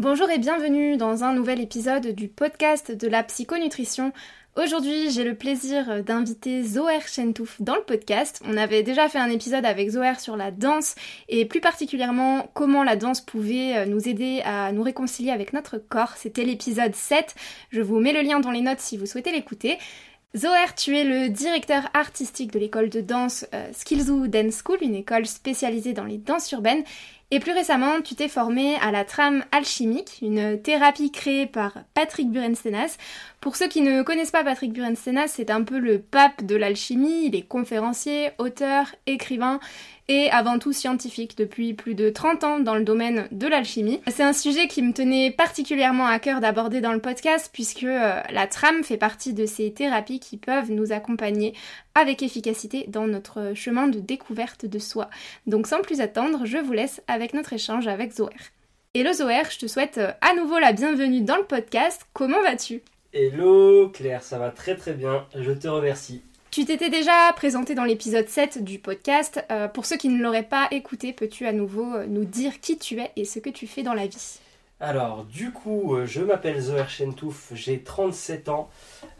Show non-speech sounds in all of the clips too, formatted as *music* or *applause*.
Bonjour et bienvenue dans un nouvel épisode du podcast de la psychonutrition. Aujourd'hui, j'ai le plaisir d'inviter Zoher Chentouf dans le podcast. On avait déjà fait un épisode avec Zoher sur la danse et plus particulièrement comment la danse pouvait nous aider à nous réconcilier avec notre corps. C'était l'épisode 7. Je vous mets le lien dans les notes si vous souhaitez l'écouter. Zoher, tu es le directeur artistique de l'école de danse euh, Dance School, une école spécialisée dans les danses urbaines. Et plus récemment, tu t'es formé à la trame alchimique, une thérapie créée par Patrick Burenstenas. Pour ceux qui ne connaissent pas Patrick Burenstenas, c'est un peu le pape de l'alchimie. Il est conférencier, auteur, écrivain et avant tout scientifique depuis plus de 30 ans dans le domaine de l'alchimie. C'est un sujet qui me tenait particulièrement à cœur d'aborder dans le podcast puisque euh, la trame fait partie de ces thérapies qui peuvent nous accompagner avec efficacité dans notre chemin de découverte de soi. Donc sans plus attendre, je vous laisse avec notre échange avec Zoer. Hello Zoer, je te souhaite euh, à nouveau la bienvenue dans le podcast. Comment vas-tu? Hello Claire, ça va très très bien, je te remercie. Tu t'étais déjà présenté dans l'épisode 7 du podcast. Euh, pour ceux qui ne l'auraient pas écouté, peux-tu à nouveau euh, nous dire qui tu es et ce que tu fais dans la vie? Alors, du coup, euh, je m'appelle Zoher Chentouf, j'ai 37 ans.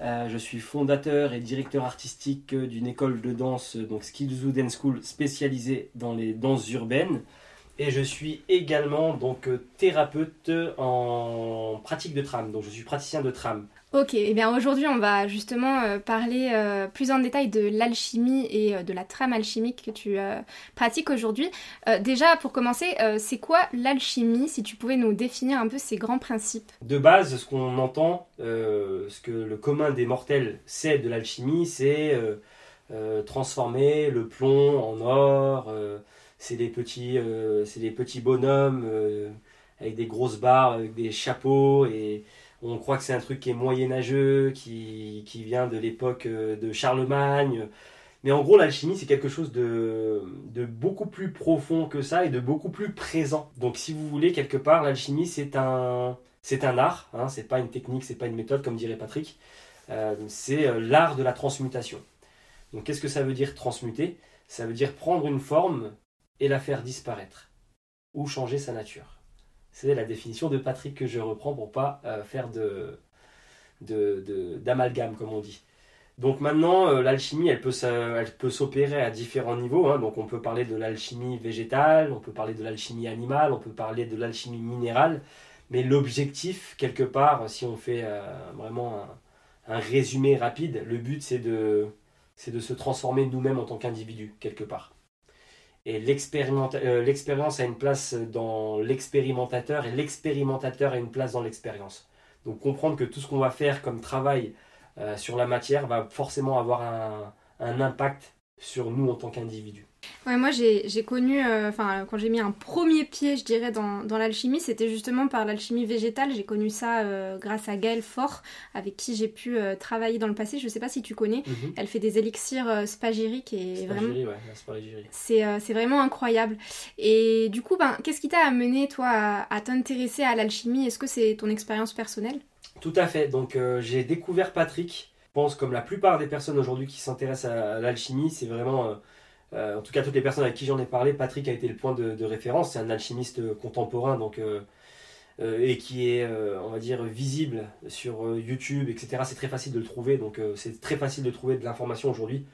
je suis fondateur et directeur artistique d'une école de danse, donc Skillzoo Dance School, spécialisée dans les danses urbaines. Et je suis également donc thérapeute en pratique de tram. Donc je suis praticien de tram. Ok, et eh bien aujourd'hui on va justement euh, parler euh, plus en détail de l'alchimie et euh, de la trame alchimique que tu pratiques aujourd'hui. déjà pour commencer, c'est quoi l'alchimie? Si tu pouvais nous définir un peu ces grands principes De base, ce qu'on entend, ce que le commun des mortels sait de l'alchimie, c'est transformer le plomb en or, c'est des petits, des petits bonhommes avec des grosses barres, avec des chapeaux et on croit que c'est un truc qui est moyenâgeux, qui, qui vient de l'époque euh, de Charlemagne. Mais en gros, l'alchimie, c'est quelque chose de, de, beaucoup plus profond que ça et de beaucoup plus présent. Donc, si vous voulez, quelque part, l'alchimie, c'est un, c'est un art. Hein, c'est pas une technique, c'est pas une méthode, comme dirait Patrick. Euh, c'est euh, l'art de la transmutation. Donc, qu'est-ce que ça veut dire transmuter? Ça veut dire prendre une forme et la faire disparaître ou changer sa nature. C'est la définition de Patrick que je reprends pour pas euh, faire de, d'amalgame, comme on dit. Donc maintenant, euh, l'alchimie, elle peut, elle peut s'opérer à différents niveaux. Hein. Donc on peut parler de l'alchimie végétale, on peut parler de l'alchimie animale, on peut parler de l'alchimie minérale. Mais l'objectif, quelque part, si on fait euh, vraiment un, résumé rapide, le but c'est de, c'est de se transformer nous-mêmes en tant qu'individu, quelque part. Et euh, l'expérience a une place dans l'expérimentateur et l'expérimentateur a une place dans l'expérience. Donc comprendre que tout ce qu'on va faire comme travail euh, sur la matière va forcément avoir un, un impact sur nous en tant qu'individus. Ouais, moi j'ai connu, euh, enfin quand j'ai mis un premier pied, je dirais, dans, dans l'alchimie, c'était justement par l'alchimie végétale. J'ai connu ça euh, grâce à Gaëlle Fort, avec qui j'ai pu euh, travailler dans le passé. Je sais pas si tu connais. Mhm. Elle fait des élixirs spagiriques et vraiment. C'est vraiment incroyable. Et du coup, ben, qu'est-ce qui t'a amené toi à, à t'intéresser à l'alchimie? Est-ce que c'est ton expérience personnelle? Tout à fait. Donc j'ai découvert Patrick. Je pense comme la plupart des personnes aujourd'hui qui s'intéressent à l'alchimie, c'est vraiment euh, en tout cas, toutes les personnes avec qui j'en ai parlé, Patrick a été le point de, référence. C'est un alchimiste contemporain, donc euh, euh, et qui est, on va dire, visible sur YouTube, etc. C'est très facile de le trouver, donc c'est très facile de trouver de l'information aujourd'hui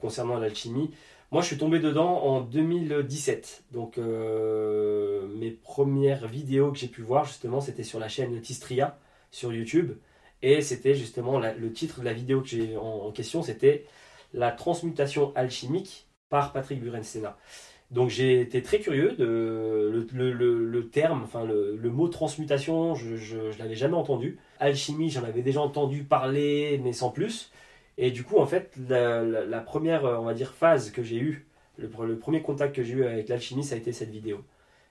concernant l'alchimie. Moi, je suis tombé dedans en 2017. Donc, mes premières vidéos que j'ai pu voir, justement, c'était sur la chaîne Tistria sur YouTube. Et c'était justement le titre de la vidéo que j'ai en, question, c'était la transmutation alchimique par Patrick Burenstena. Donc j'ai été très curieux de le, terme, enfin le, mot transmutation, je ne l'avais jamais entendu. Alchimie, j'en avais déjà entendu parler, mais sans plus. Et du coup, en fait, la, première, on va dire, phase que j'ai eue Le, premier contact que j'ai eu avec l'alchimie, ça a été cette vidéo.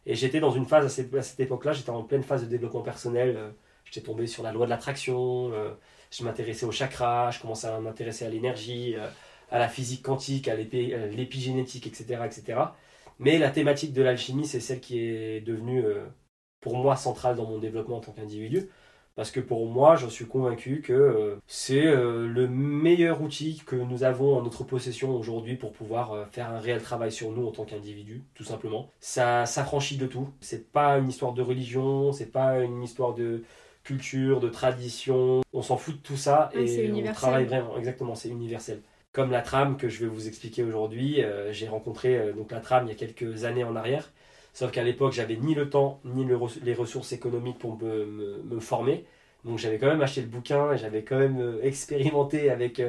Et j'étais dans une phase, à cette, cette époque-là, j'étais en pleine phase de développement personnel. euh, J'étais tombé sur la loi de l'attraction, euh, je m'intéressais au chakra, je commençais à m'intéresser à l'énergie, euh, à la physique quantique, à à l'épigénétique, etc., etc. Mais la thématique de l'alchimie, c'est celle qui est devenue, euh, pour moi, centrale dans mon développement en tant qu'individu. Parce que pour moi, j'en suis convaincu que euh, c'est euh, le meilleur outil que nous avons en notre possession aujourd'hui pour pouvoir euh, faire un réel travail sur nous en tant qu'individu, tout simplement. Ça s'affranchit de tout. C'est pas une histoire de religion, c'est pas une histoire de culture, de tradition. On s'en fout de tout ça c'est et on travaille vraiment. Exactement, c'est universel. Comme la trame que je vais vous expliquer aujourd'hui, euh, j'ai rencontré euh, donc la trame il y a quelques années en arrière. Sauf qu'à l'époque, j'avais ni le temps ni le les ressources économiques pour me, me- me former. Donc j'avais quand même acheté le bouquin j'avais quand même euh, expérimenté avec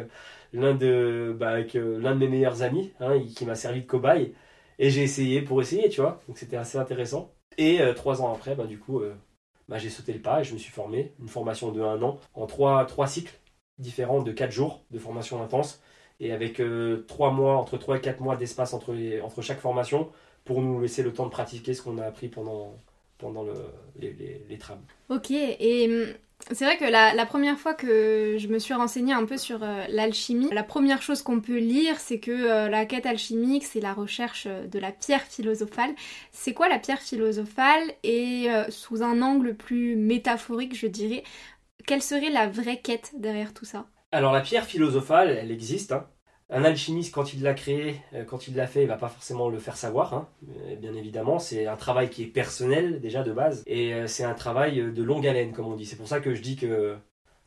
l'un de, bah, avec, de mes meilleurs amis, hein, qui m'a servi de cobaye. Et j'ai essayé pour essayer, tu vois. Donc c'était assez intéressant. Et trois ans après, bah, du coup, bah, j'ai sauté le pas et je me suis formé. Une formation de un an en trois, trois cycles différents de quatre jours de formation intense. Et avec euh, trois mois, entre trois et quatre mois d'espace entre, entre chaque formation pour nous laisser le temps de pratiquer ce qu'on a appris pendant, pendant le, les, les, trames. Ok, et hum, c'est vrai que la, première fois que je me suis renseignée un peu sur euh, l'alchimie, la première chose qu'on peut lire, c'est que euh, la quête alchimique, c'est la recherche euh, de la pierre philosophale. C'est quoi la pierre philosophale Et sous un angle plus métaphorique, je dirais, quelle serait la vraie quête derrière tout ça? Alors la pierre philosophale, elle existe. hein. Un alchimiste, quand il l'a créé, euh, quand il l'a fait, il va pas forcément le faire savoir. hein. Euh, Bien évidemment, c'est un travail qui est personnel déjà de base, et euh, c'est un travail de longue haleine, comme on dit. C'est pour ça que je dis que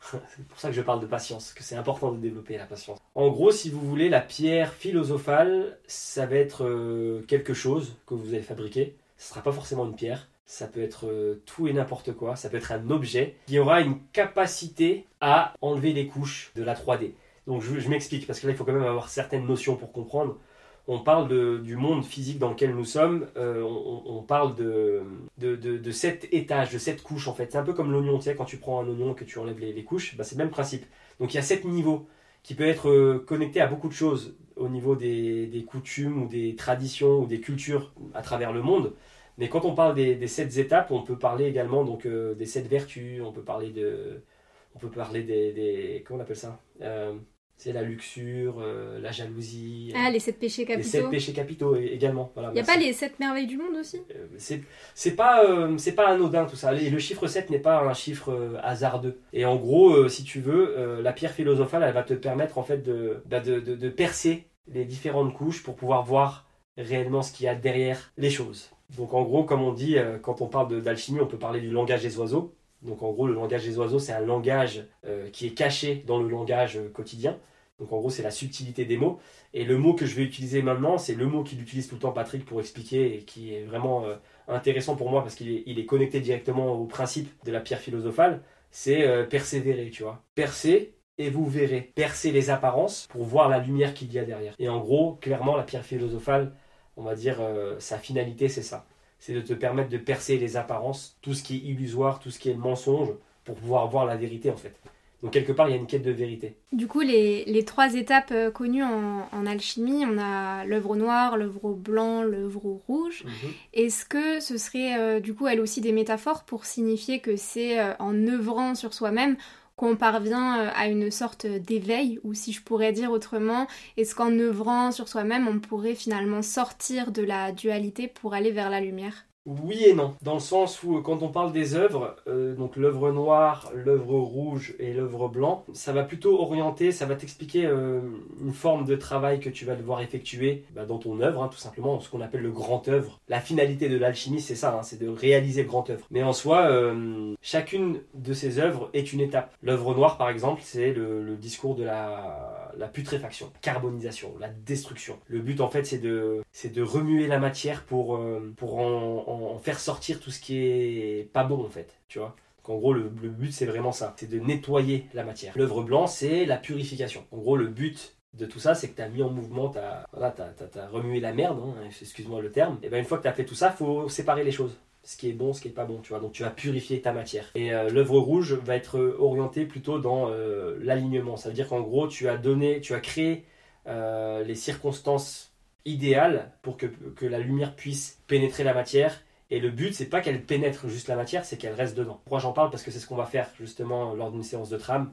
*laughs* c'est pour ça que je parle de patience, que c'est important de développer la patience. En gros, si vous voulez, la pierre philosophale, ça va être quelque chose que vous allez fabriquer. Ce sera pas forcément une pierre. Ça peut être euh, tout et n'importe quoi. Ça peut être un objet qui aura une capacité à enlever les couches de la 3D. Donc je, m'explique, parce que là, il faut quand même avoir certaines notions pour comprendre. On parle du monde physique dans lequel nous sommes, euh, on, parle de, de, de, de sept étages, de sept couches en fait. C'est un peu comme l'oignon, tu sais, quand tu prends un oignon que tu enlèves les, couches, bah, c'est le même principe. Donc il y a sept niveaux qui peuvent être euh, connectés à beaucoup de choses au niveau des coutumes ou des traditions ou des cultures à travers le monde. Mais quand on parle des, des sept étapes, on peut parler également donc, euh, des sept vertus, on peut parler de, on peut parler des, des comment on appelle ça Euh, C'est la luxure, euh, la jalousie, Ah, les sept péchés les sept capitaux. péchés capitaux également. Voilà, Il y a merci. pas les sept merveilles du monde aussi? C'est pas c'est pas anodin tout ça. Et le chiffre 7 n'est pas un chiffre hasardeux. Et en gros, si tu veux, la pierre philosophale, elle va te permettre en fait de, bah, de, de- de percer les différentes couches pour pouvoir voir réellement ce qu'il y a derrière les choses. Donc en gros, comme on dit, euh, quand on parle d'alchimie, on peut parler du langage des oiseaux. Donc en gros, le langage des oiseaux, c'est un langage euh, qui est caché dans le langage euh, quotidien. Donc en gros, c'est la subtilité des mots. Et le mot que je vais utiliser maintenant, c'est le mot qu'il utilise tout le temps Patrick pour expliquer et qui est vraiment intéressant pour moi parce qu'il est, il est connecté directement au principe de la pierre philosophale. C'est euh, persévérer, tu vois. Percer et vous verrez. Percer les apparences pour voir la lumière qu'il y a derrière. Et en gros, clairement, la pierre philosophale, on va dire, euh, sa finalité, c'est ça. C'est de te permettre de percer les apparences, tout ce qui est illusoire, tout ce qui est mensonge, pour pouvoir voir la vérité en fait. Donc quelque part, il y a une quête de vérité. Du coup, les, les trois étapes euh, connues en, en alchimie, on a l'œuvre noire, l'œuvre blanc, l'œuvre rouge. Est-ce que ce serait euh, du coup, elle aussi, des métaphores pour signifier que c'est euh, en œuvrant sur soi-même qu'on parvient euh, à une sorte d'éveil Ou si je pourrais dire autrement, est-ce qu'en œuvrant sur soi-même, on pourrait finalement sortir de la dualité pour aller vers la lumière? Oui et non, dans le sens où euh, quand on parle des œuvres, euh, donc l'œuvre noire, l'œuvre rouge et l'œuvre blanc, ça va plutôt orienter, ça va t'expliquer euh, une forme de travail que tu vas devoir effectuer bah, dans ton œuvre, hein, tout simplement, ce qu'on appelle le grand œuvre. La finalité de l'alchimie, c'est ça, hein, c'est de réaliser le grand œuvre. Mais en soi, chacune de ces œuvres est une étape. L'œuvre noire, par exemple, c'est le discours de la, la putréfaction, carbonisation, la destruction. Le but, en fait, c'est de, c'est de remuer la matière pour, euh, pour en, faire sortir tout ce qui est pas bon, en fait, tu vois. En gros, le, but, c'est vraiment ça, c'est de nettoyer la matière. L'œuvre blanc, c'est la purification. En gros, le but de tout ça, c'est que tu as mis en mouvement, tu as, voilà, remué la merde, hein, excuse-moi le terme. Et bien, une fois que tu as fait tout ça, faut séparer les choses ce qui est bon, ce qui est pas bon, tu vois. Donc tu vas purifier ta matière. Et euh, l'œuvre rouge va être euh, orientée plutôt dans euh, l'alignement. Ça veut dire qu'en gros, tu as donné, tu as créé les circonstances idéal pour que, que la lumière puisse pénétrer la matière. Et le but, c'est pas qu'elle pénètre juste la matière, c'est qu'elle reste dedans. Pourquoi j'en parle? Parce que c'est ce qu'on va faire justement lors d'une séance de trame.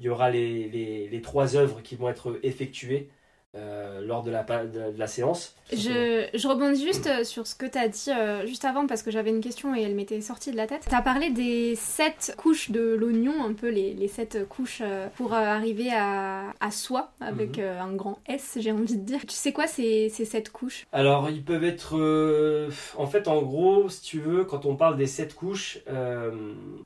Il y aura les, les trois œuvres qui vont être effectuées euh, lors de la, de la séance. Je, je, rebondis juste euh, sur ce que tu as dit euh, juste avant parce que j'avais une question et elle m'était sortie de la tête. Tu as parlé des sept couches de l'oignon, un peu les, les sept couches pour arriver à, à soi avec mhm. un grand S, j'ai envie de dire. Tu sais quoi ces, ces sept couches? Alors, ils peuvent être. en fait, en gros, si tu veux, quand on parle des sept couches,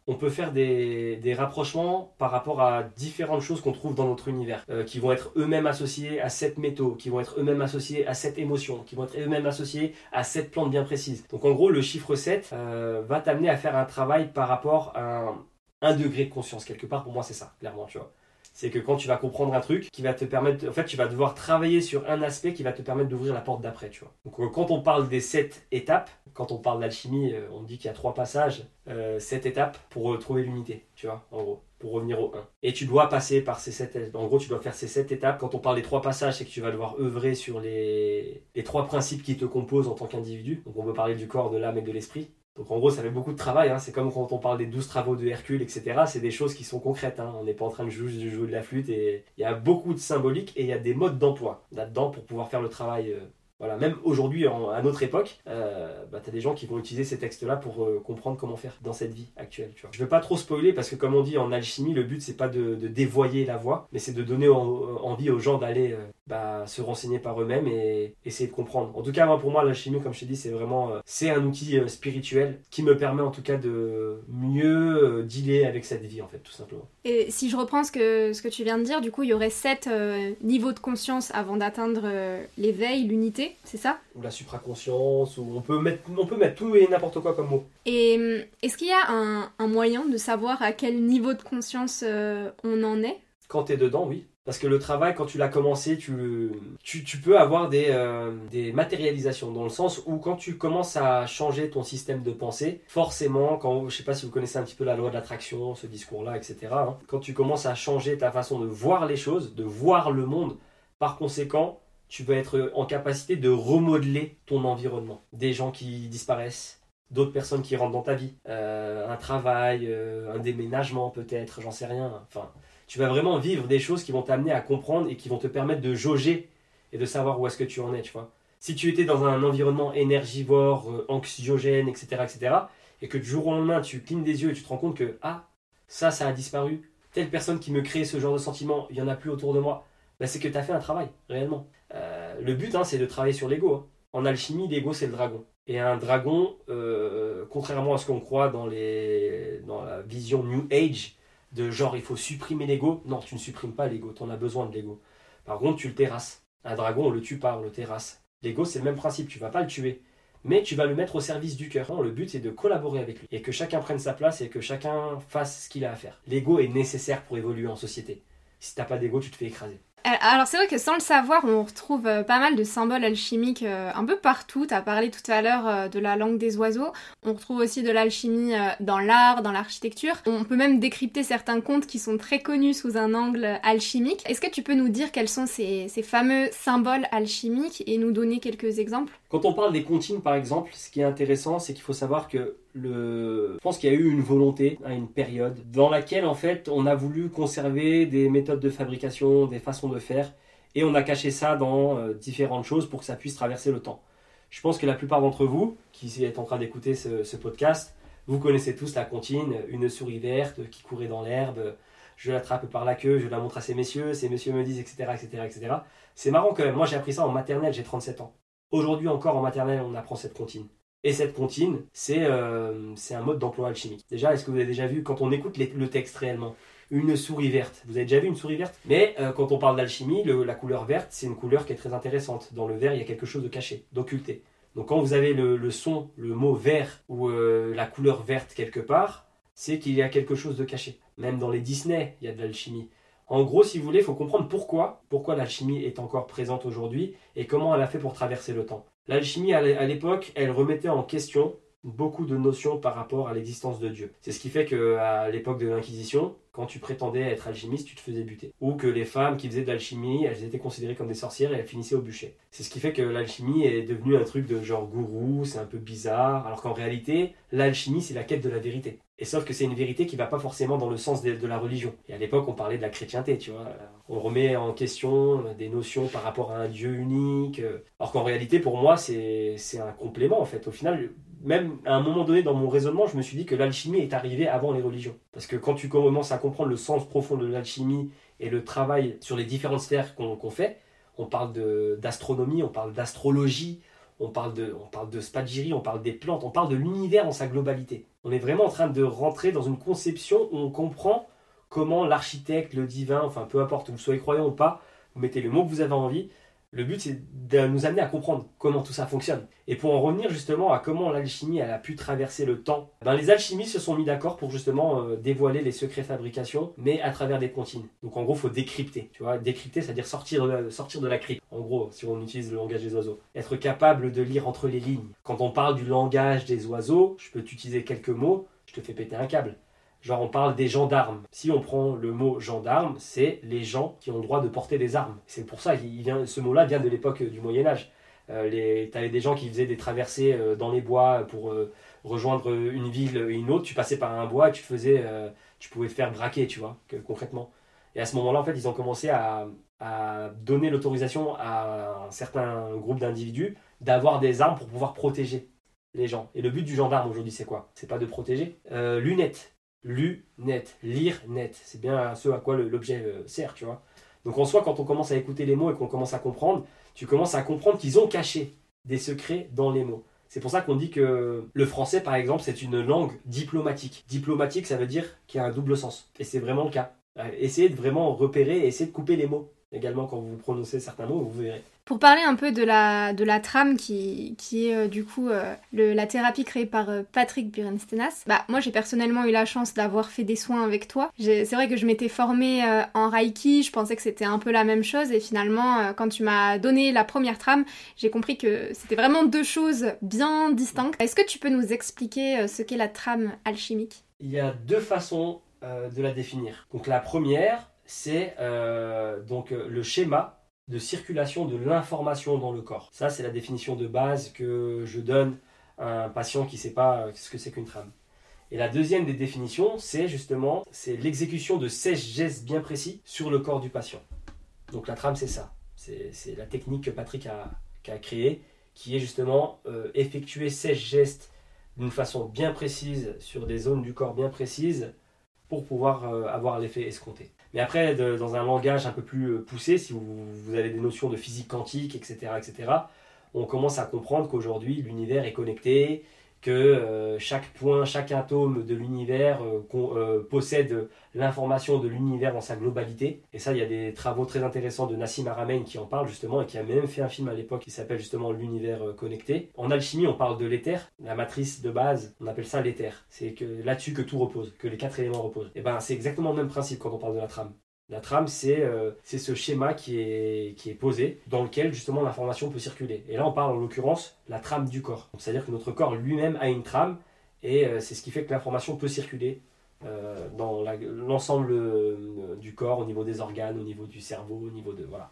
on peut faire des, des, rapprochements par rapport à différentes choses qu'on trouve dans notre univers qui vont être eux-mêmes associés à sept métaux, qui vont être eux-mêmes associés à cette émotion, qui vont être eux-mêmes associés à cette plante bien précise. Donc en gros, le chiffre 7 euh, va t'amener à faire un travail par rapport à un, degré de conscience. Quelque part, pour moi, c'est ça, clairement, tu vois. C'est que quand tu vas comprendre un truc qui va te permettre, en fait, tu vas devoir travailler sur un aspect qui va te permettre d'ouvrir la porte d'après, tu vois. Donc, euh, quand on parle des sept étapes, quand on parle d'alchimie, euh, on dit qu'il y a trois passages, sept étapes pour trouver l'unité, tu vois, en gros pour revenir au 1. Et tu dois passer par ces 7 En gros, tu dois faire ces 7 étapes. Quand on parle des trois passages, c'est que tu vas devoir œuvrer sur les, les trois principes qui te composent en tant qu'individu. Donc on peut parler du corps, de l'âme et de l'esprit. Donc en gros, ça fait beaucoup de travail. Hein. C'est comme quand on parle des 12 travaux de Hercule, etc. C'est des choses qui sont concrètes. Hein. On n'est pas en train de jouer, de la flûte. Et il y a beaucoup de symbolique et il y a des modes d'emploi là-dedans pour pouvoir faire le travail euh, voilà, même aujourd'hui, à notre époque, euh, bah, tu des gens qui vont utiliser ces textes-là pour euh, comprendre comment faire dans cette vie actuelle. Tu vois. Je veux pas trop spoiler parce que, comme on dit en alchimie, le but c'est pas de, dévoyer la voie, mais c'est de donner envie aux gens d'aller euh, bah, se renseigner par eux-mêmes et essayer de comprendre. En tout cas, pour moi, l'alchimie, comme je t'ai dit, c'est vraiment c'est un outil spirituel qui me permet en tout cas de mieux dealer avec cette vie, en fait, tout simplement. Et si je reprends ce que, ce que tu viens de dire, du coup, il y aurait sept niveaux de conscience avant d'atteindre l'éveil, l'unité c'est ça? Ou la supraconscience, ou on peut mettre, on peut mettre tout et n'importe quoi comme mot. Et est-ce qu'il y a un, moyen de savoir à quel niveau de conscience euh, on en est? Quand tu es dedans, oui. Parce que le travail, quand tu l'as commencé, tu, peux avoir des, euh, des, matérialisations, dans le sens où quand tu commences à changer ton système de pensée, forcément, quand, je sais pas si vous connaissez un petit peu la loi de l'attraction, ce discours-là, etc., hein, quand tu commences à changer ta façon de voir les choses, de voir le monde, par conséquent, tu vas être en capacité de remodeler ton environnement. Des gens qui disparaissent, d'autres personnes qui rentrent dans ta vie, euh, un travail, euh, un déménagement peut-être, j'en sais rien. Enfin, tu vas vraiment vivre des choses qui vont t'amener à comprendre et qui vont te permettre de jauger et de savoir où est-ce que tu en es, tu vois. Si tu étais dans un environnement énergivore, euh, anxiogène, etc., etc., et que du jour au lendemain tu clignes des yeux et tu te rends compte que ah ça ça a disparu, telle personne qui me crée ce genre de sentiment, il y en a plus autour de moi, bah, c'est que tu as fait un travail réellement. Euh, le but, hein, c'est de travailler sur l'ego. Hein. En alchimie, l'ego, c'est le dragon. Et un dragon, euh, contrairement à ce qu'on croit dans, les, dans la vision New Age, de genre il faut supprimer l'ego, non, tu ne supprimes pas l'ego, tu en as besoin de l'ego. Par contre, tu le terrasses. Un dragon, on le tue pas, on le terrasse. L'ego, c'est le même principe, tu vas pas le tuer, mais tu vas le mettre au service du cœur. Le but, c'est de collaborer avec lui et que chacun prenne sa place et que chacun fasse ce qu'il a à faire. L'ego est nécessaire pour évoluer en société. Si t'as pas d'ego, tu te fais écraser. Euh, alors c'est vrai que sans le savoir, on retrouve euh, pas mal de symboles alchimiques euh, un peu partout. Tu as parlé tout à l'heure de la langue des oiseaux. On retrouve aussi de l'alchimie dans l'art, dans l'architecture. On peut même décrypter certains contes qui sont très connus sous un angle alchimique. Est-ce que tu peux nous dire quels sont ces, ces fameux symboles alchimiques et nous donner quelques exemples? Quand on parle des comptines par exemple, ce qui est intéressant, c'est qu'il faut savoir que je pense qu'il y a eu une volonté à une période dans laquelle en fait on a voulu conserver des méthodes de fabrication, des façons de faire, et on a caché ça dans euh, différentes choses pour que ça puisse traverser le temps. Je pense que la plupart d'entre vous qui êtes en train d'écouter ce, podcast, vous connaissez tous la comptine, une souris verte qui courait dans l'herbe, je l'attrape par la queue, je la montre à ces messieurs, ces messieurs me disent, etc., etc., etc. C'est marrant quand même, moi j'ai appris ça en maternelle, j'ai 37 ans. Aujourd'hui encore en maternelle, on apprend cette comptine. Et cette comptine, euh, c'est un mode d'emploi alchimique. Déjà, est-ce que vous avez déjà vu, quand on écoute le texte réellement, une souris verte? Vous avez déjà vu une souris verte? Mais euh, quand on parle d'alchimie, la couleur verte, c'est une couleur qui est très intéressante. Dans le vert, il y a quelque chose de caché, d'occulté. Donc quand vous avez le, son, le mot vert ou euh, la couleur verte quelque part, c'est qu'il y a quelque chose de caché. Même dans les Disney, il y a de l'alchimie. En gros, si vous voulez, il faut comprendre pourquoi, pourquoi l'alchimie est encore présente aujourd'hui et comment elle a fait pour traverser le temps. L'alchimie, à l'époque, elle remettait en question beaucoup de notions par rapport à l'existence de Dieu. C'est ce qui fait qu'à l'époque de l'Inquisition, quand tu prétendais être alchimiste, tu te faisais buter. Ou que les femmes qui faisaient de l'alchimie, elles étaient considérées comme des sorcières et elles finissaient au bûcher. C'est ce qui fait que l'alchimie est devenue un truc de genre gourou, c'est un peu bizarre, alors qu'en réalité, l'alchimie c'est la quête de la vérité. Et sauf que c'est une vérité qui va pas forcément dans le sens de, la religion. Et à l'époque, on parlait de la chrétienté, tu vois. On remet en question des notions par rapport à un Dieu unique. Alors qu'en réalité, pour moi, c'est un complément, en fait. Au final, même à un moment donné dans mon raisonnement, je me suis dit que l'alchimie est arrivée avant les religions. Parce que quand tu commences à comprendre le sens profond de l'alchimie et le travail sur les différentes sphères qu'on fait, on parle d'astronomie, on parle d'astrologie, on parle de, on de spagyrie, on parle des plantes, on parle de l'univers en sa globalité. On est vraiment en train de rentrer dans une conception où on comprend comment l'architecte, le divin, enfin peu importe, vous soyez croyant ou pas, vous mettez le mot que vous avez envie, le but, c'est de nous amener à comprendre comment tout ça fonctionne. Et pour en revenir justement à comment l'alchimie a pu traverser le temps, ben, les alchimistes se sont mis d'accord pour justement euh, dévoiler les secrets de fabrication, mais à travers des comptines. Donc en gros, faut décrypter. Tu vois, décrypter, c'est-à-dire sortir sortir de la crypte. En gros, si on utilise le langage des oiseaux. Être capable de lire entre les lignes. Quand on parle du langage des oiseaux, je peux t'utiliser quelques mots, je te fais péter un câble. Genre on parle des gendarmes. Si on prend le mot gendarme, c'est les gens qui ont le droit de porter des armes. C'est pour ça que ce mot-là vient de l'époque du Moyen Âge. Euh, tu avais des gens qui faisaient des traversées euh, dans les bois pour euh, rejoindre une ville et une autre. Tu passais par un bois et tu, faisais, tu pouvais te faire braquer, tu vois, concrètement. Et à ce moment-là, en fait, ils ont commencé à, à donner l'autorisation à un certain groupe d'individus d'avoir des armes pour pouvoir protéger les gens. Et le but du gendarme aujourd'hui, c'est quoi? C'est pas de protéger. lunettes lu net, lire net. C'est bien ce à quoi l'objet euh, sert, tu vois. Donc en soi, quand on commence à écouter les mots et qu'on commence à comprendre, tu commences à comprendre qu'ils ont caché des secrets dans les mots. C'est pour ça qu'on dit que le français, par exemple, c'est une langue diplomatique. Diplomatique, ça veut dire qu'il y a un double sens. Et c'est vraiment le cas. Euh, essayez de vraiment repérer et essayez de couper les mots également quand vous prononcez certains mots, vous verrez. Pour parler un peu de la, de la trame qui, qui est euh, du coup euh, la thérapie créée par euh, Patrick Burenstenas, bah moi j'ai personnellement eu la chance d'avoir fait des soins avec toi. C'est vrai que je m'étais formée en Reiki, je pensais que c'était un peu la même chose et finalement quand tu m'as donné la première trame, j'ai compris que c'était vraiment deux choses bien distinctes. Est-ce que tu peux nous expliquer ce qu'est la trame alchimique? Il y a deux façons de la définir. Donc la première, c'est donc le schéma de circulation de l'information dans le corps. Ça, c'est la définition de base que je donne à un patient qui ne sait pas ce que c'est qu'une trame. Et la deuxième des définitions, c'est justement c'est l'exécution de 16 gestes bien précis sur le corps du patient. Donc la trame, c'est ça. C'est la technique que Patrick a, a créée, qui est justement euh, effectuer 16 gestes d'une façon bien précise sur des zones du corps bien précises pour pouvoir euh, avoir l'effet escompté. Mais après, dans un langage un peu plus euh, poussé, si vous, avez des notions de physique quantique, etc., etc., on commence à comprendre qu'aujourd'hui, l'univers est connecté, que euh, chaque point, chaque atome de l'univers euh, possède l'information de l'univers dans sa globalité. Et ça, il y a des travaux très intéressants de Nassim Haramein qui en parle justement et qui a même fait un film à l'époque qui s'appelle justement L'univers connecté. En alchimie, on parle de l'éther, la matrice de base, on appelle ça l'éther. C'est que là-dessus que tout repose, que les quatre éléments reposent. Et ben, c'est exactement le même principe quand on parle de la trame. La trame, euh, c'est ce schéma qui est, qui est posé, dans lequel justement l'information peut circuler. Et là, on parle en l'occurrence la trame du corps. C'est-à-dire que notre corps lui-même a une trame, et euh, c'est ce qui fait que l'information peut circuler euh, dans l'ensemble du corps, au niveau des organes, au niveau du cerveau, au niveau de... Voilà.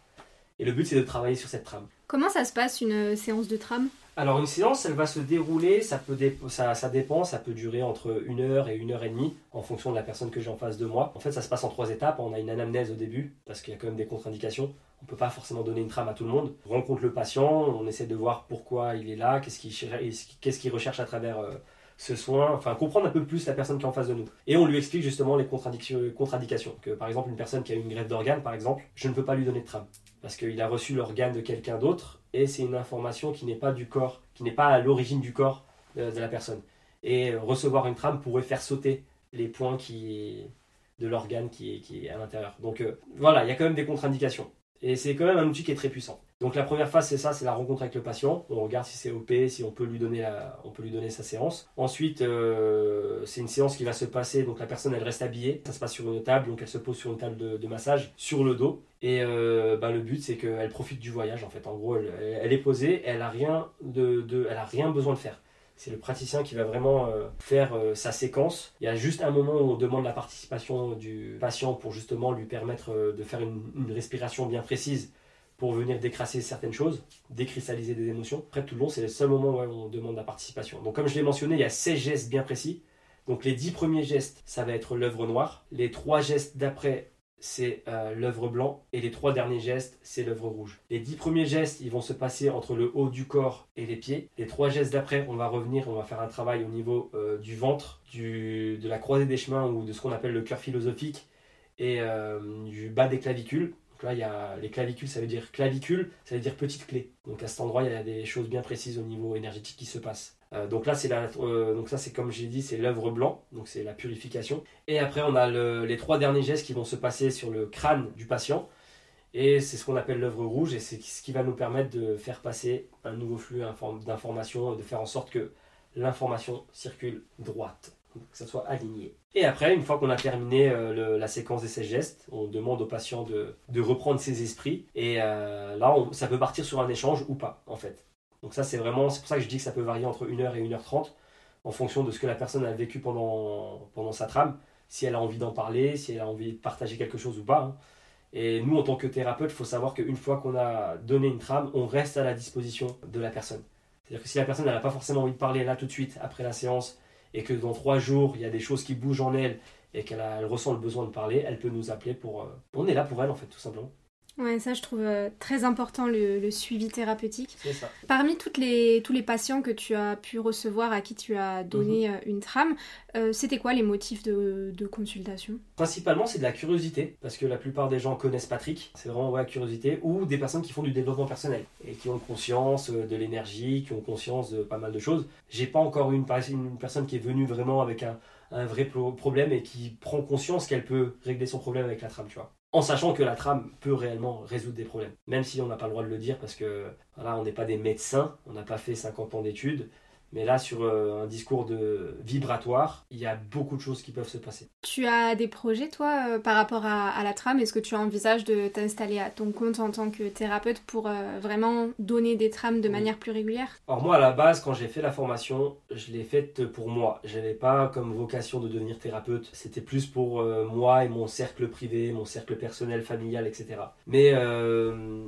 Et le but, c'est de travailler sur cette trame. Comment ça se passe une séance de trame? Alors une séance, elle va se dérouler, ça, peut ça, ça, dépend, ça peut durer entre une heure et une heure et demie en fonction de la personne que j'ai en face de moi. En fait, ça se passe en trois étapes. On a une anamnèse au début parce qu'il y a quand même des contre-indications. On ne peut pas forcément donner une trame à tout le monde. On rencontre le patient, on essaie de voir pourquoi il est là, qu'est-ce qu'il recherche à travers euh, ce soin, enfin comprendre un peu plus la personne qui est en face de nous. Et on lui explique justement les contre-indications. Que par exemple, une personne qui a une greffe d'organes, par exemple, je ne peux pas lui donner de trame parce qu'il a reçu l'organe de quelqu'un d'autre et c'est une information qui n'est pas du corps, qui n'est pas à l'origine du corps de, la personne. Et recevoir une trame pourrait faire sauter les points qui, de l'organe qui est, qui est à l'intérieur. Donc euh, voilà, il y a quand même des contre-indications. Et c'est quand même un outil qui est très puissant. Donc la première phase, c'est ça, c'est la rencontre avec le patient. On regarde si c'est OP, si on peut lui donner, on peut lui donner sa séance. Ensuite, euh, c'est une séance qui va se passer, donc la personne, elle reste habillée. Ça se passe sur une table, donc elle se pose sur une table de, massage, sur le dos. Et euh, bah, le but, c'est qu'elle profite du voyage, en fait. En gros, elle, est posée, elle a rien, de, elle a rien besoin de faire. C'est le praticien qui va vraiment euh, faire euh, sa séquence. Il y a juste un moment où on demande la participation du patient pour justement lui permettre de faire une respiration bien précise pour venir décrasser certaines choses, décristalliser des émotions. Après, tout le long, c'est le seul moment où on demande la participation. Donc, comme je l'ai mentionné, il y a 16 gestes bien précis. Donc, les 10 premiers gestes, ça va être l'œuvre noire. Les 3 gestes d'après, c'est euh, l'œuvre blanc. Et les 3 derniers gestes, c'est l'œuvre rouge. Les 10 premiers gestes, ils vont se passer entre le haut du corps et les pieds. Les 3 gestes d'après, on va revenir, on va faire un travail au niveau euh, du ventre, du, de la croisée des chemins ou de ce qu'on appelle le cœur philosophique et euh, du bas des clavicules. Donc là, il y a les clavicules, ça veut dire clavicule, ça veut dire petite clé. Donc à cet endroit, il y a des choses bien précises au niveau énergétique qui se passent. Euh, donc là, c'est euh, donc ça, c'est comme j'ai dit, c'est l'œuvre blanc, donc c'est la purification. Et après, on a le- les trois derniers gestes qui vont se passer sur le crâne du patient. Et c'est ce qu'on appelle l'œuvre rouge, et c'est ce qui va nous permettre de faire passer un nouveau flux inform- d'informations, de faire en sorte que l'information circule droite, que ça soit aligné. Et après, une fois qu'on a terminé euh, la séquence de ces gestes, on demande au patient de, reprendre ses esprits, et euh, là, on- ça peut partir sur un échange ou pas, en fait. Donc ça, c'est vraiment, c'est pour ça que je dis que ça peut varier entre 1h et 1h30, en fonction de ce que la personne a vécu pendant, pendant sa trame, si elle a envie d'en parler, si elle a envie de partager quelque chose ou pas. hein. Et nous, en tant que thérapeute, il faut savoir qu'une fois qu'on a donné une trame, on reste à la disposition de la personne. C'est-à-dire que si la personne n'a pas forcément envie de parler là tout de suite, après la séance, et que dans trois jours, il y a des choses qui bougent en elle, et qu'elle ressent le besoin de parler, elle peut nous appeler pour... euh, on est là pour elle, en fait, tout simplement. Ouais, ça je trouve euh, très important le, le suivi thérapeutique. Ça. Parmi toutes les, tous les patients que tu as pu recevoir à qui tu as donné Mhm. euh, une trame, euh, c'était quoi les motifs de, de consultation? Principalement, c'est de la curiosité, parce que la plupart des gens connaissent Patrick, c'est vraiment ouais, la curiosité, ou des personnes qui font du développement personnel et qui ont conscience de l'énergie, qui ont conscience de pas mal de choses. J'ai pas encore une, personne qui est venue vraiment avec un, un vrai pro- problème et qui prend conscience qu'elle peut régler son problème avec la trame, tu vois. En sachant que la trame peut réellement résoudre des problèmes, même si on n'a pas le droit de le dire parce que voilà, on n'est pas des médecins, on n'a pas fait 50 ans d'études, mais là, sur euh, un discours de vibratoire, il y a beaucoup de choses qui peuvent se passer. Tu as des projets toi euh, par rapport à, à la trame? Est-ce que tu envisages de t'installer à ton compte en tant que thérapeute pour euh, vraiment donner des trames de Oui. manière plus régulière? Alors moi à la base quand j'ai fait la formation, je l'ai faite pour moi. J'avais pas comme vocation de devenir thérapeute. C'était plus pour euh, moi et mon cercle privé, mon cercle personnel, familial, etc. Mais euh,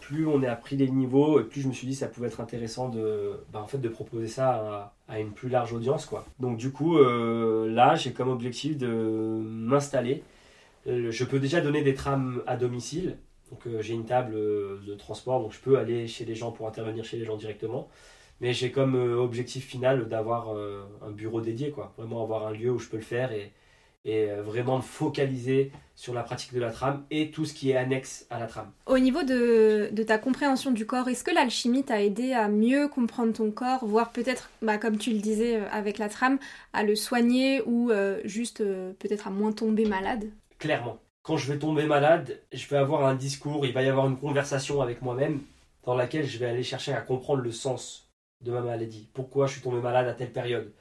plus on est appris les niveaux, et plus je me suis dit ça pouvait être intéressant de, bah, en fait, de proposer ça à, une plus large audience quoi. Donc du coup euh, là j'ai comme objectif de m'installer. Euh, Je peux déjà donner des trames à domicile. Donc euh, j'ai une table de transport, donc je peux aller chez les gens pour intervenir chez les gens directement. Mais j'ai comme objectif final d'avoir un bureau dédié, quoi. Vraiment avoir un lieu où je peux le faire et, et euh, vraiment me focaliser sur la pratique de la trame et tout ce qui est annexe à la trame. Au niveau de, de ta compréhension du corps, est-ce que l'alchimie t'a aidé à mieux comprendre ton corps, voire peut-être, bah, comme tu le disais euh, avec la trame, à le soigner ou euh, juste euh, peut-être à moins tomber malade? Clairement. Quand je vais tomber malade, je vais avoir un discours, il va y avoir une conversation avec moi-même dans laquelle je vais aller chercher à comprendre le sens de ma maladie. Pourquoi je suis tombé malade à telle période?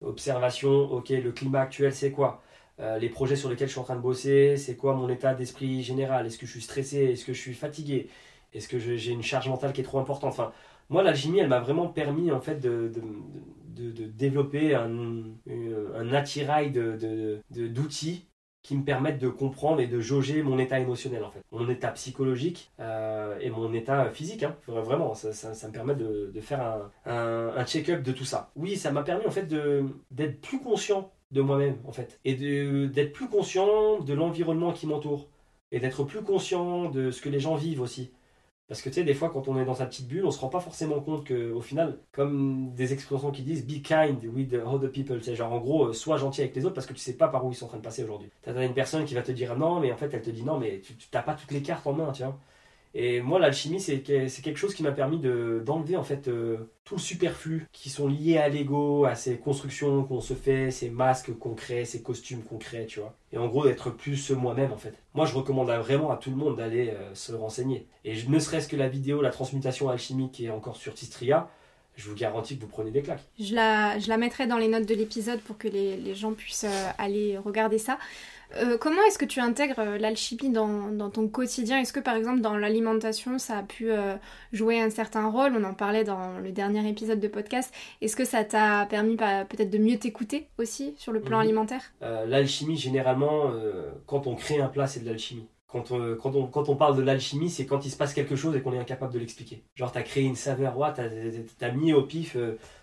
Observation, ok, le climat actuel c'est quoi? Euh, Les projets sur lesquels je suis en train de bosser, c'est quoi mon état d'esprit général? Est-ce que je suis stressé? Est-ce que je suis fatigué? Est-ce que j'ai une charge mentale qui est trop importante? Enfin, moi l'alchimie elle m'a vraiment permis en fait de, de, développer un, une- un attirail d'outils qui me permettent de comprendre et de jauger mon état émotionnel en fait. Mon état psychologique euh, et mon état physique, hein. vraiment, ça, me permet de, de faire un, un- un check-up de tout ça. Oui, ça m'a permis en fait d'être plus conscient de moi-même en fait et d'être plus conscient de l'environnement qui m'entoure et d'être plus conscient de ce que les gens vivent aussi. Parce que tu sais, des fois, quand on est dans sa petite bulle, on se rend pas forcément compte qu'au final, comme des expressions qui disent be kind with the other people, c'est genre en gros, euh, sois gentil avec les autres parce que tu sais pas par où ils sont en train de passer aujourd'hui. T'as une personne qui va te dire non, mais en fait, elle te dit non, mais tu tu- t'as pas toutes les cartes en main, tu vois. Et moi, l'alchimie, c'est que- c'est quelque chose qui m'a permis de- d'enlever en fait euh, tout le superflu qui sont liés à l'ego, à ces constructions qu'on se fait, ces masques qu'on crée, ces costumes qu'on crée, tu vois. Et en gros, d'être plus moi-même en fait. Moi, je recommande vraiment à tout le monde d'aller euh, se renseigner. Et ne serait-ce que la vidéo, la transmutation alchimique qui est encore sur Tistria, je vous garantis que vous prenez des claques. Je la, je la mettrai dans les notes de l'épisode pour que les, les gens puissent euh, aller regarder ça. Euh, comment est-ce que tu intègres euh, l'alchimie dans, ton quotidien? Est-ce que par exemple dans l'alimentation ça a pu euh, jouer un certain rôle? On en parlait dans le dernier épisode de podcast. Est-ce que ça t'a permis bah, peut-être de mieux t'écouter aussi sur le plan mhm. alimentaire? L'alchimie généralement, quand on crée un plat c'est de l'alchimie. Quand on, quand, on, quand on parle de l'alchimie, c'est quand il se passe quelque chose et qu'on est incapable de l'expliquer. Genre, t'as créé une saveur, ouais, t'as mis au pif,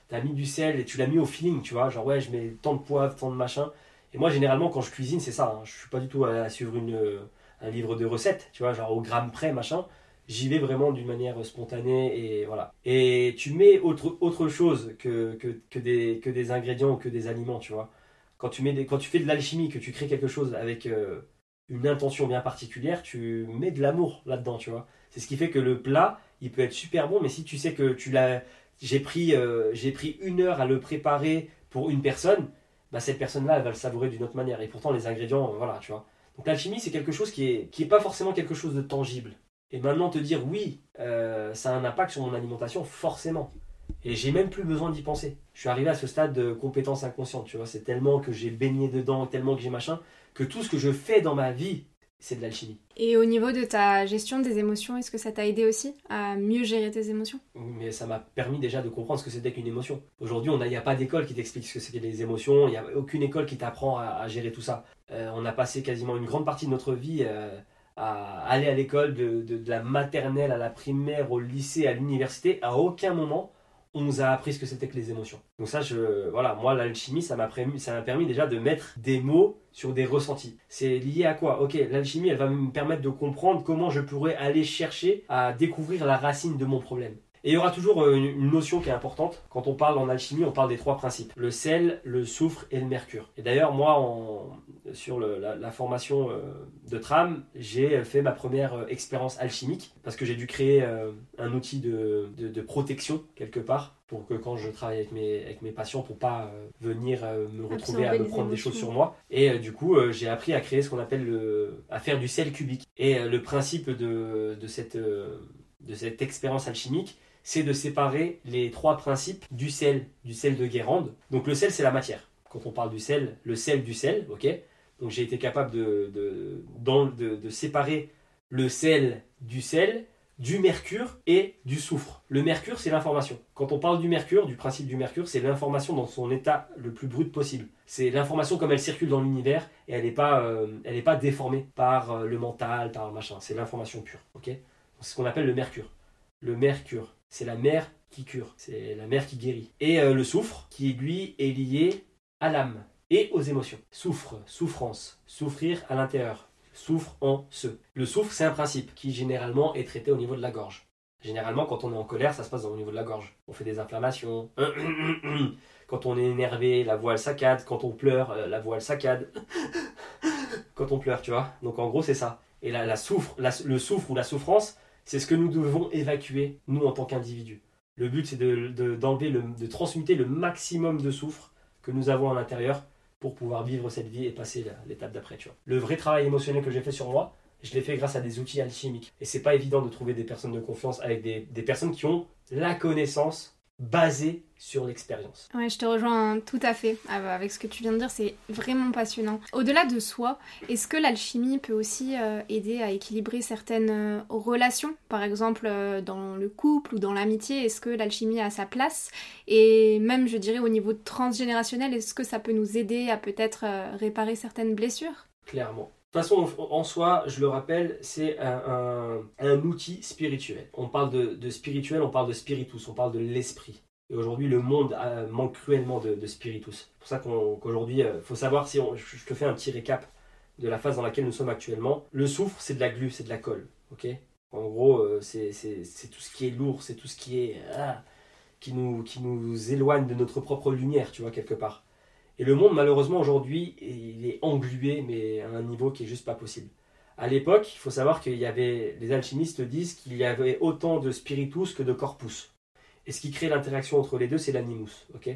t'as mis du sel et tu l'as mis au feeling, tu vois. Genre, ouais, je mets tant de poivre, tant de machin. Et moi, généralement, quand je cuisine, c'est ça. Hein. Je suis pas du tout à, suivre une, un livre de recettes, tu vois, genre au gramme près, machin. J'y vais vraiment d'une manière spontanée et voilà. Et tu mets autre, autre chose que, que, que, des, que des ingrédients ou que des aliments, tu vois. Quand tu, mets des, quand tu fais de l'alchimie, que tu crées quelque chose avec euh, une intention bien particulière, tu mets de l'amour là-dedans, tu vois. C'est ce qui fait que le plat, il peut être super bon, mais si tu sais que tu l'as, j'ai pris, euh, j'ai pris une heure à le préparer pour une personne, bah, cette personne-là, elle va le savourer d'une autre manière. Et pourtant, les ingrédients, euh, voilà, tu vois. Donc l'alchimie, c'est quelque chose qui est, qui est pas forcément quelque chose de tangible. Et maintenant, te dire oui, euh, ça a un impact sur mon alimentation, forcément. Et j'ai même plus besoin d'y penser. Je suis arrivé à ce stade de compétence inconsciente, tu vois. C'est tellement que j'ai baigné dedans, tellement que j'ai machin, que tout ce que je fais dans ma vie, c'est de l'alchimie. Et au niveau de ta gestion des émotions, est-ce que ça t'a aidé aussi à mieux gérer tes émotions? Mais ça m'a permis déjà de comprendre ce que c'était qu'une émotion. Aujourd'hui, il n'y a, pas d'école qui t'explique ce que c'est que les émotions, il n'y a aucune école qui t'apprend à, gérer tout ça. Euh, on a passé quasiment une grande partie de notre vie euh, à aller à l'école, de, de, la maternelle à la primaire, au lycée, à l'université. À aucun moment, on nous a appris ce que c'était que les émotions. Donc ça, je, voilà, moi, l'alchimie, ça m'a permis, ça permis déjà de mettre des mots sur des ressentis. C'est lié à quoi? Ok, l'alchimie, elle va me permettre de comprendre comment je pourrais aller chercher à découvrir la racine de mon problème. Et il y aura toujours euh, une notion qui est importante. Quand on parle en alchimie, on parle des trois principes. Le sel, le soufre et le mercure. Et d'ailleurs, moi, sur la, formation euh, de tram, j'ai fait ma première euh, expérience alchimique parce que j'ai dû créer un outil de, protection quelque part pour que quand je travaille avec mes, avec mes patients, pour pas venir me retrouver à me prendre des choses sur moi. Et du coup, j'ai appris à créer ce qu'on appelle le, à faire du sel cubique. Et le principe de, de cette, de cette expérience alchimique, c'est de séparer les trois principes du sel, du sel de Guérande. Donc le sel, c'est la matière. Quand on parle du sel, le sel du sel, ok Donc j'ai été capable de, de, de, séparer le sel du sel, du mercure et du soufre. Le mercure, c'est l'information. Quand on parle du mercure, du principe du mercure, c'est l'information dans son état le plus brut possible. C'est l'information comme elle circule dans l'univers et elle n'est pas, euh, pas déformée par euh, le mental, par le machin. C'est l'information pure, ok C'est ce qu'on appelle le mercure. Le mercure c'est la mer qui cure, c'est la mer qui guérit. Et euh, le soufre, qui lui est lié à l'âme et aux émotions. Souffre, souffrance, souffrir à l'intérieur, souffre en ce. Le soufre, c'est un principe qui généralement est traité au niveau de la gorge. Généralement, quand on est en colère, ça se passe au niveau de la gorge. On fait des inflammations. *clears throat* Quand on est énervé, la voix elle saccade. Quand on pleure, euh, la voix elle saccade. *laughs* Quand on pleure, tu vois. Donc en gros, c'est ça. Et la, la souffre, le souffre ou la souffrance, c'est ce que nous devons évacuer, nous, en tant qu'individus. Le but, c'est de, d'enlever, de transmuter le maximum de soufre que nous avons à l'intérieur pour pouvoir vivre cette vie et passer l'étape d'après. Le vrai travail émotionnel que j'ai fait sur moi, je l'ai fait grâce à des outils alchimiques. Et c'est pas évident de trouver des personnes de confiance avec des, des personnes qui ont la connaissance basé sur l'expérience. Ouais, je te rejoins tout à fait avec ce que tu viens de dire, c'est vraiment passionnant. Au-delà de soi, est-ce que l'alchimie peut aussi euh, aider à équilibrer certaines euh, relations? Par exemple, euh, dans le couple ou dans l'amitié, est-ce que l'alchimie a sa place? Et même, je dirais, au niveau transgénérationnel, est-ce que ça peut nous aider à peut-être réparer certaines blessures? Clairement. De toute façon, en soi, je le rappelle, c'est un, outil spirituel. On parle de, spirituel, on parle de spiritus, on parle de l'esprit. Et aujourd'hui, le monde manque cruellement de, spiritus. C'est pour ça qu'aujourd'hui, il euh, faut savoir, si je te fais un petit récap de la phase dans laquelle nous sommes actuellement. Le soufre, c'est de la glu, c'est de la colle. ok? En gros, euh, c'est tout ce qui est lourd, c'est tout ce qui est... Ah, qui, nous, qui nous éloigne de notre propre lumière, tu vois, quelque part. Et le monde, malheureusement, aujourd'hui, il est englué, mais à un niveau qui est juste pas possible. À l'époque, il faut savoir qu'il y avait, les alchimistes disent qu'il y avait autant de spiritus que de corpus. Et ce qui crée l'interaction entre les deux, c'est l'animus, ok?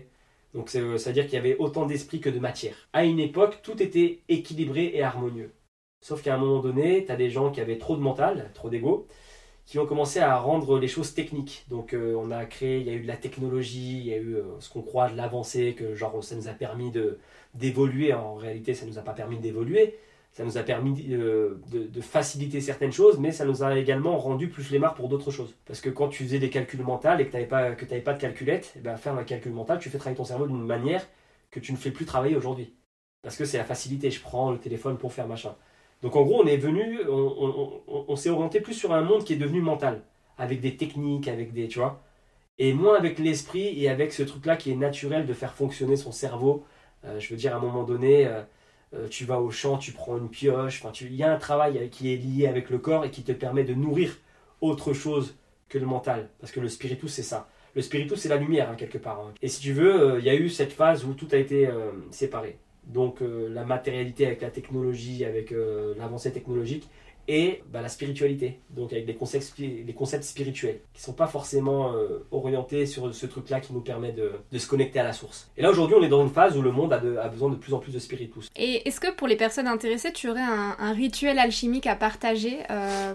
Donc c'est-à-dire qu'il y avait autant d'esprit que de matière. À une époque, tout était équilibré et harmonieux. Sauf qu'à un moment donné, tu as des gens qui avaient trop de mental, trop d'ego, qui ont commencé à rendre les choses techniques. Donc euh, on a créé, il y a eu de la technologie, il y a eu euh, ce qu'on croit de l'avancée, que genre ça nous a permis d'évoluer. En réalité, ça nous a pas permis d'évoluer. Ça nous a permis euh, de, faciliter certaines choses, mais ça nous a également rendu plus flemmards pour d'autres choses. Parce que quand tu faisais des calculs mentaux et que tu n'avais pas, pas de calculette, eh ben faire un calcul mental, tu fais travailler ton cerveau d'une manière que tu ne fais plus travailler aujourd'hui. Parce que c'est la facilité, je prends le téléphone pour faire machin. Donc en gros, on est venu, on, s'est orienté plus sur un monde qui est devenu mental, avec des techniques, avec des, tu vois, et moins avec l'esprit et avec ce truc-là qui est naturel de faire fonctionner son cerveau. Euh, je veux dire, à un moment donné, euh, euh, tu vas au champ, tu prends une pioche, enfin, il y a un travail qui est lié avec le corps et qui te permet de nourrir autre chose que le mental. Parce que le spiritus, c'est ça. Le spiritus, c'est la lumière, hein, quelque part. Hein. Et si tu veux, il y a eu cette phase où tout a été séparé donc euh, la matérialité avec la technologie, avec euh, l'avancée technologique, et bah, la spiritualité, donc avec des concepts, des concepts spirituels, qui ne sont pas forcément euh, orientés sur ce truc-là qui nous permet de, se connecter à la source. Et là aujourd'hui on est dans une phase où le monde a, besoin de plus en plus de spiritus. Et est-ce que pour les personnes intéressées, tu aurais un, rituel alchimique à partager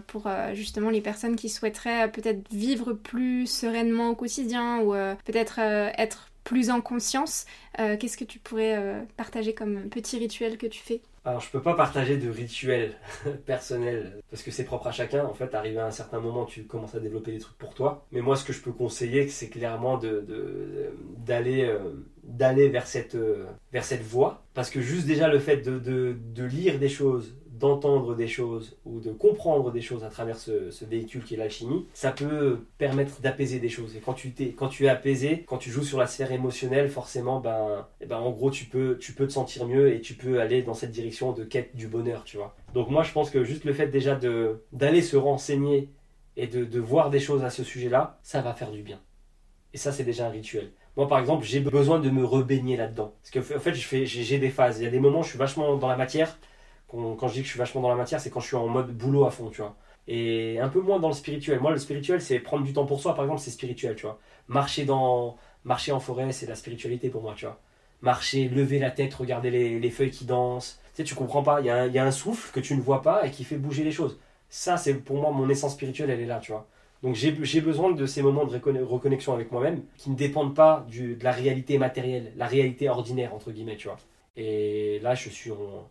pour justement les personnes qui souhaiteraient peut-être vivre plus sereinement au quotidien ou peut-être être plus en conscience. Euh, qu'est-ce que tu pourrais euh, partager comme petit rituel que tu fais? Alors je peux pas partager de rituel *laughs* personnel parce que c'est propre à chacun. En fait, arrivé à un certain moment, tu commences à développer des trucs pour toi. Mais moi, ce que je peux conseiller, c'est clairement euh, d'aller vers cette, vers cette voie. Parce que juste déjà le fait de, de lire des choses, d'entendre des choses ou de comprendre des choses à travers ce, véhicule qui est l'alchimie, ça peut permettre d'apaiser des choses. Et quand tu, es, quand tu es apaisé, quand tu joues sur la sphère émotionnelle, forcément, ben, eh ben, en gros, tu peux, tu peux te sentir mieux et tu peux aller dans cette direction de quête du bonheur, tu vois. Donc moi, je pense que juste le fait déjà d'aller se renseigner et de, de voir des choses à ce sujet-là, ça va faire du bien. Et ça, c'est déjà un rituel. Moi, par exemple, j'ai besoin de me rebaigner là-dedans. Parce que, en fait, j'ai des phases. Il y a des moments où je suis vachement dans la matière quand, je dis que je suis vachement dans la matière, c'est quand je suis en mode boulot à fond, tu vois. Et un peu moins dans le spirituel. Moi, le spirituel, c'est prendre du temps pour soi, par exemple, c'est spirituel, tu vois. Marcher, dans, marcher en forêt, c'est la spiritualité pour moi, tu vois. Marcher, lever la tête, regarder les, feuilles qui dansent. Tu sais, tu comprends pas. Il y, a un, souffle que tu ne vois pas et qui fait bouger les choses. Ça, c'est pour moi, mon essence spirituelle, elle est là, tu vois. Donc j'ai besoin de ces moments de reconnexion avec moi-même qui ne dépendent pas de la réalité matérielle, la réalité ordinaire, entre guillemets, tu vois. Et là, je suis en,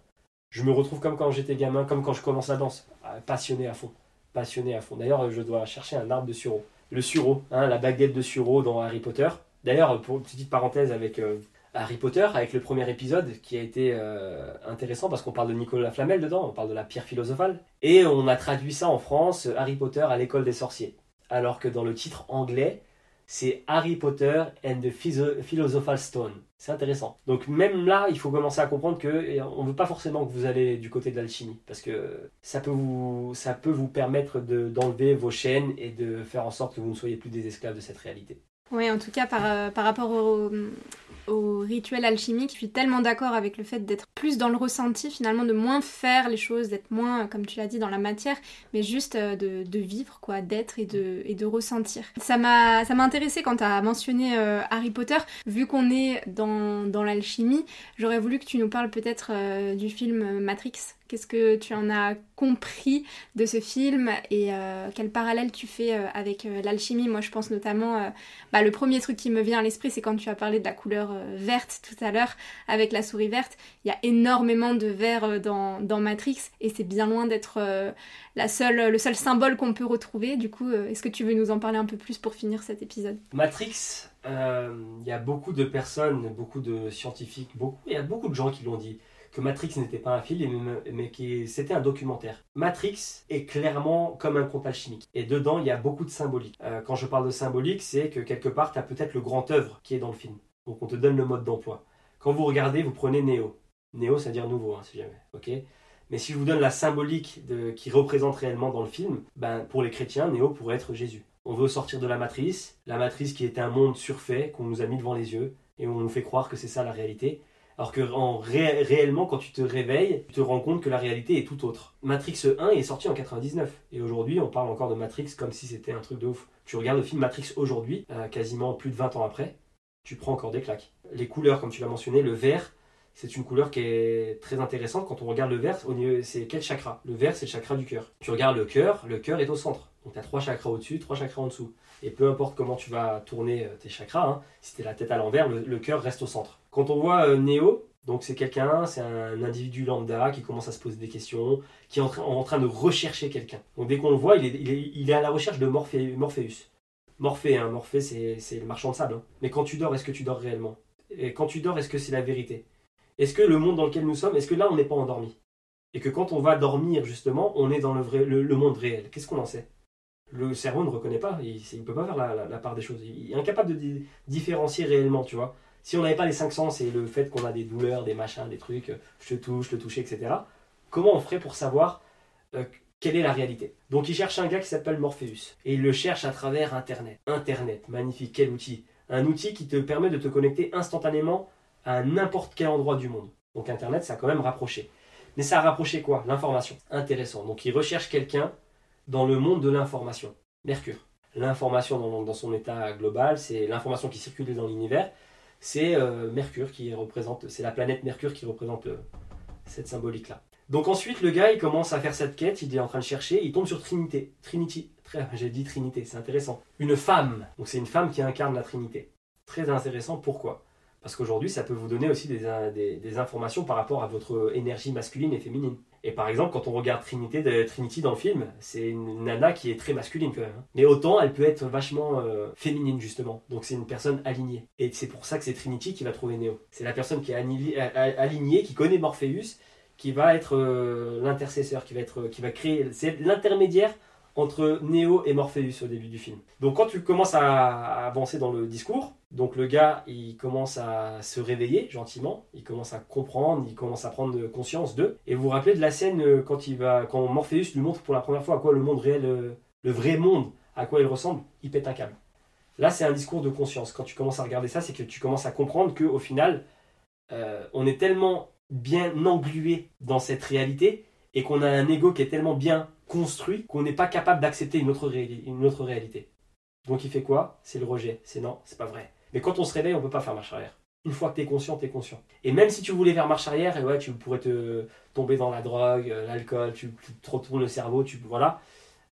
je me retrouve comme quand j'étais gamin, comme quand je commence la danse, ah, passionné à fond. Passionné à fond. D'ailleurs, je dois chercher un arbre de sureau. Le sureau, hein, la baguette de sureau dans Harry Potter. D'ailleurs, pour une petite parenthèse avec euh, Harry Potter, avec le premier épisode qui a été euh, intéressant parce qu'on parle de Nicolas Flamel dedans, on parle de la pierre philosophale. Et on a traduit ça en France, Harry Potter à l'école des sorciers. Alors que dans le titre anglais, c'est Harry Potter and the Philosopher's Stone. C'est intéressant. Donc même là, il faut commencer à comprendre que on ne veut pas forcément que vous allez du côté de l'alchimie, parce que ça peut vous, ça peut vous permettre d'enlever vos chaînes et de faire en sorte que vous ne soyez plus des esclaves de cette réalité. Oui, en tout cas, par, euh, par rapport au, au rituel alchimique, je suis tellement d'accord avec le fait d'être plus dans le ressenti, finalement, de moins faire les choses, d'être moins, comme tu l'as dit, dans la matière, mais juste euh, de, vivre, quoi, d'être et de, et de ressentir. Ça m'a, ça m'a intéressé quand tu as mentionné euh, Harry Potter. Vu qu'on est dans, dans l'alchimie, j'aurais voulu que tu nous parles peut-être euh, du film Matrix, Qu'est-ce que tu en as compris de ce film et euh, quel parallèle tu fais euh, avec euh, l'alchimie? Moi, je pense notamment, bah, le premier truc qui me vient à l'esprit, c'est quand tu as parlé de la couleur verte tout à l'heure avec la souris verte. Il y a énormément de vert dans, dans Matrix et c'est bien loin d'être la le seul symbole qu'on peut retrouver. Du coup, est-ce que tu veux nous en parler un peu plus pour finir cet épisode? Matrix, il y a beaucoup de personnes, beaucoup de scientifiques, il y a beaucoup de gens qui l'ont dit que Matrix n'était pas un film, mais que c'était un documentaire. Matrix est clairement comme un conte alchimique. Et dedans, il y a beaucoup de symbolique. Euh, quand je parle de symbolique, c'est que quelque part, tu as peut-être le grand œuvre qui est dans le film. Donc on te donne le mode d'emploi. Quand vous regardez, vous prenez Néo. Néo, ça veut dire nouveau, hein, si jamais. ok? Mais si je vous donne la symbolique qui représente réellement dans le film, ben, pour les chrétiens, Néo pourrait être Jésus. On veut sortir de la matrice, la matrice qui est un monde surfait qu'on nous a mis devant les yeux, et on nous fait croire que c'est ça la réalité. Alors que en réellement, quand tu te réveilles, tu te rends compte que la réalité est tout autre. Matrix 1 est sorti en 99. Et aujourd'hui, on parle encore de Matrix comme si c'était un truc de ouf. Tu regardes le film Matrix aujourd'hui, euh, quasiment plus de 20 ans après, tu prends encore des claques. Les couleurs, comme tu l'as mentionné, le vert, c'est une couleur qui est très intéressante. Quand on regarde le vert, c'est quel chakra? Le vert, c'est le chakra du cœur. Tu regardes le cœur, le cœur est au centre. Donc tu as trois chakras au-dessus, trois chakras en dessous. Et peu importe comment tu vas tourner euh, tes chakras, hein, si tu la tête à l'envers, le, cœur reste au centre. Quand on voit euh, Néo, Donc c'est quelqu'un, c'est un individu lambda qui commence à se poser des questions, qui est en, train, de rechercher quelqu'un. Donc dès qu'on le voit, il est, à la recherche de Morphée, Morpheus. Morphée, hein, Morphée c'est le marchand de sable. Hein. Mais quand tu dors, est-ce que tu dors réellement? Et quand tu dors, est-ce que c'est la vérité? Est-ce que le monde dans lequel nous sommes, est-ce que là on n'est pas endormi? Et que quand on va dormir justement, on est dans le, monde réel. Qu'est-ce qu'on en sait? Le cerveau ne reconnaît pas, il ne peut pas faire la, part des choses. Il est incapable de différencier réellement, tu vois. Si on n'avait pas les cinq sens et le fait qu'on a des douleurs, des machins, des trucs, je te touche, le toucher, etc., comment on ferait pour savoir euh, quelle est la réalité? Donc il cherche un gars qui s'appelle Morpheus. Et il le cherche à travers Internet. Internet, magnifique, quel outil Un outil qui te permet de te connecter instantanément à n'importe quel endroit du monde. Donc Internet, ça a quand même rapproché. Mais ça a rapproché quoi? L'information. Intéressant. Donc il recherche quelqu'un dans le monde de l'information. Mercure. L'information dans, son état global, c'est l'information qui circule dans l'univers c'est euh, Mercure qui représente, c'est la planète Mercure qui représente euh, cette symbolique-là. Donc ensuite, le gars, il commence à faire cette quête, il est en train de chercher, il tombe sur Trinité. Trinity, *laughs* j'ai dit Trinité, c'est intéressant. Une femme, donc c'est une femme qui incarne la Trinité. Très intéressant, pourquoi? Parce qu'aujourd'hui, ça peut vous donner aussi des informations par rapport à votre énergie masculine et féminine. Et par exemple, quand on regarde Trinity dans le film, c'est une nana qui est très masculine quand même. Hein. Mais autant, elle peut être vachement euh, féminine justement. Donc c'est une personne alignée. Et c'est pour ça que c'est Trinity qui va trouver Neo. C'est la personne qui est alignée, qui connaît Morpheus, qui va être euh, l'intercesseur, qui va être, qui va créer, c'est l'intermédiaire entre Neo et Morpheus au début du film. Donc quand tu commences à, avancer dans le discours, donc le gars il commence à se réveiller gentiment, il commence à comprendre, il commence à prendre conscience d'eux. Et vous vous rappelez de la scène euh, quand il va, quand Morpheus lui montre pour la première fois à quoi le monde réel, euh, le vrai monde, à quoi il ressemble, il pète un câble. Là c'est un discours de conscience. Quand tu commences à regarder ça, c'est que tu commences à comprendre que au final, euh, on est tellement bien englué dans cette réalité et qu'on a un ego qui est tellement bien construit qu'on n'est pas capable d'accepter une autre, réalité. Donc il fait quoi? C'est le rejet. C'est non, c'est pas vrai. Mais quand on se réveille, on peut pas faire marche arrière. Une fois que tu es conscient, tu es conscient. Et même si tu voulais faire marche arrière, et ouais, tu pourrais te tomber dans la drogue, euh, l'alcool, tu, te retournes le cerveau, tu voilà,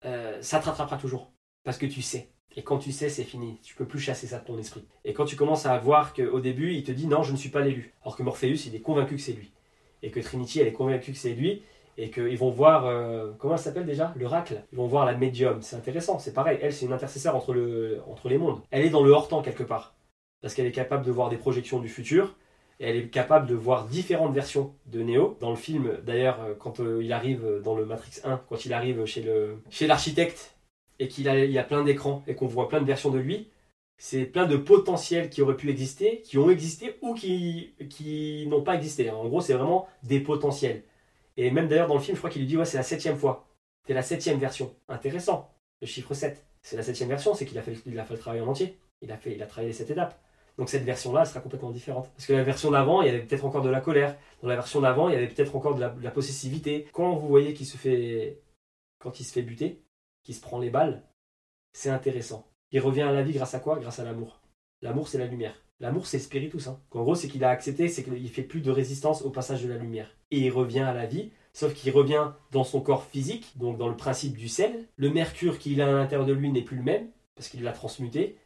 euh, ça te rattrapera toujours. Parce que tu sais. Et quand tu sais, c'est fini. Tu peux plus chasser ça de ton esprit. Et quand tu commences à voir qu'au début, il te dit non, je ne suis pas l'élu. Alors que Morpheus, il est convaincu que c'est lui. Et que Trinity, elle est convaincue que c'est lui et qu'ils vont voir, euh, comment elle s'appelle déjà? L'oracle. Ils vont voir la médium. C'est intéressant, c'est pareil. Elle, c'est une intercesseur entre, le, entre les mondes. Elle est dans le hors-temps quelque part. Parce qu'elle est capable de voir des projections du futur. Et elle est capable de voir différentes versions de Neo. Dans le film, d'ailleurs, euh, quand euh, il arrive dans le Matrix 1, quand il arrive chez l'architecte chez et qu'il a, il a plein d'écrans et qu'on voit plein de versions de lui, c'est plein de potentiels qui auraient pu exister, qui ont existé ou qui, qui n'ont pas existé. En gros, c'est vraiment des potentiels. Et même d'ailleurs dans le film, je crois qu'il lui dit ouais, c'est la septième fois. C'est la septième version. Intéressant. Le chiffre 7. C'est la septième version, c'est qu'il a, fait, a fait le travail en entier. Il a, fait, il a travaillé les sept étapes. Donc cette version-là, sera complètement différente. Parce que la version d'avant, il y avait peut-être encore de la colère. Dans la version d'avant, il y avait peut-être encore de la, possessivité. Quand vous voyez qu'il se fait. Quand il se fait buter, qu'il se prend les balles, c'est intéressant. Il revient à la vie grâce à quoi? Grâce à l'amour. L'amour, c'est la lumière. L'amour, c'est spiritus. Hein. En gros, c'est qu'il a accepté, c'est qu'il fait plus de résistance au passage de la lumière. Et il revient à la vie, sauf qu'il revient dans son corps physique, donc dans le principe du sel. Le mercure qu'il a à l'intérieur de lui n'est plus le même, parce qu'il l'a transmuté.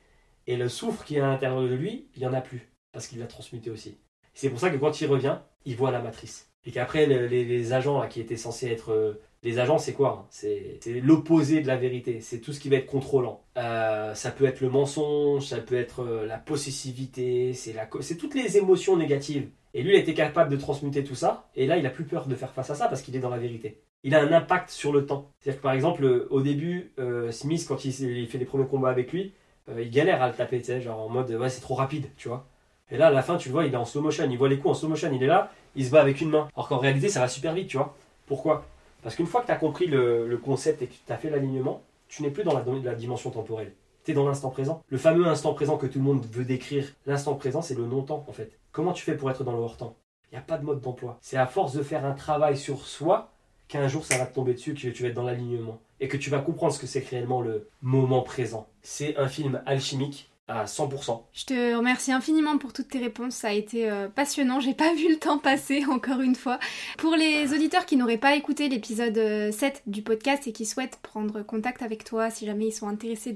Et le soufre qui est à l'intérieur de lui, il n'y en a plus, parce qu'il l'a transmuté aussi. C'est pour ça que quand il revient, il voit la matrice. Et qu'après, les, agents là, qui étaient censés être euh, les agents, c'est quoi hein? C'est l'opposé de la vérité. C'est tout ce qui va être contrôlant. Euh, ça peut être le mensonge, ça peut être euh, la possessivité, c'est toutes les émotions négatives. Et lui, il a été capable de transmuter tout ça. Et là, il a plus peur de faire face à ça parce qu'il est dans la vérité. Il a un impact sur le temps. C'est-à-dire que par exemple, au début, euh, Smith, quand il, fait les premiers combats avec lui, il galère à le taper, tu sais, genre en mode ouais, c'est trop rapide, tu vois. Et là, à la fin, tu le vois, il est en slow motion, il voit les coups en slow motion, il est là, il se bat avec une main. Alors qu'en réalité, ça va super vite, tu vois. Pourquoi? Parce qu'une fois que tu as compris le, concept et que tu as fait l'alignement, tu n'es plus dans la, dimension temporelle. Tu es dans l'instant présent. Le fameux instant présent que tout le monde veut décrire, l'instant présent, c'est le non-temps en fait. Comment tu fais pour être dans le hors-temps? Il n'y a pas de mode d'emploi. C'est à force de faire un travail sur soi qu'un jour ça va te tomber dessus, que tu vas être dans l'alignement et que tu vas comprendre ce que c'est réellement le moment présent. C'est un film alchimique à 100%. Je te remercie infiniment pour toutes tes réponses, ça a été euh, passionnant, j'ai pas *laughs* vu le temps passer encore une fois. Pour les auditeurs qui n'auraient pas écouté l'épisode 7 euh, du podcast et qui souhaitent prendre contact avec toi si jamais ils sont intéressés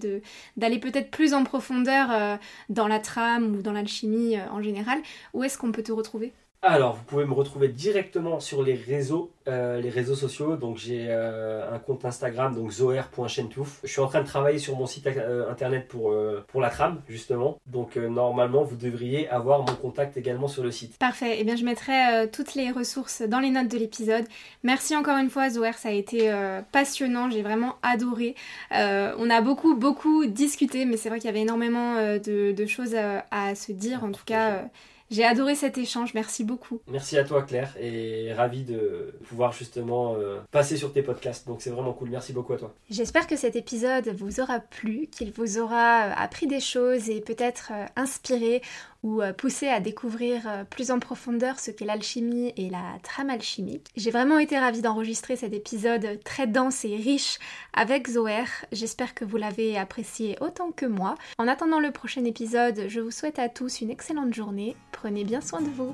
d'aller peut-être plus en profondeur euh, dans la trame ou dans l'alchimie en général, où est-ce qu'on peut te retrouver? Alors, vous pouvez me retrouver directement sur les réseaux, euh, les réseaux sociaux. Donc, j'ai euh, un compte Instagram, donc zoer.chentouf. Je suis en train de travailler sur mon site euh, internet pour, la trame, justement. Donc, normalement, vous devriez avoir mon contact également sur le site. Parfait. Eh bien, je mettrai toutes les ressources dans les notes de l'épisode. Merci encore une fois, Zoer. Ça a été passionnant. J'ai vraiment adoré. on a beaucoup, beaucoup discuté, mais c'est vrai qu'il y avait énormément de, choses à, se dire. En tout cas, j'ai adoré cet échange, merci beaucoup. Merci à toi Claire et ravi de pouvoir justement euh, passer sur tes podcasts. Donc c'est vraiment cool, merci beaucoup à toi. J'espère que cet épisode vous aura plu, qu'il vous aura appris des choses et peut-être euh, inspiré ou euh, pousser à découvrir euh, plus en profondeur ce qu'est l'alchimie et la trame alchimique. J'ai vraiment été ravie d'enregistrer cet épisode très dense et riche avec Zoer. J'espère que vous l'avez apprécié autant que moi. En attendant le prochain épisode, je vous souhaite à tous une excellente journée. Prenez bien soin de vous.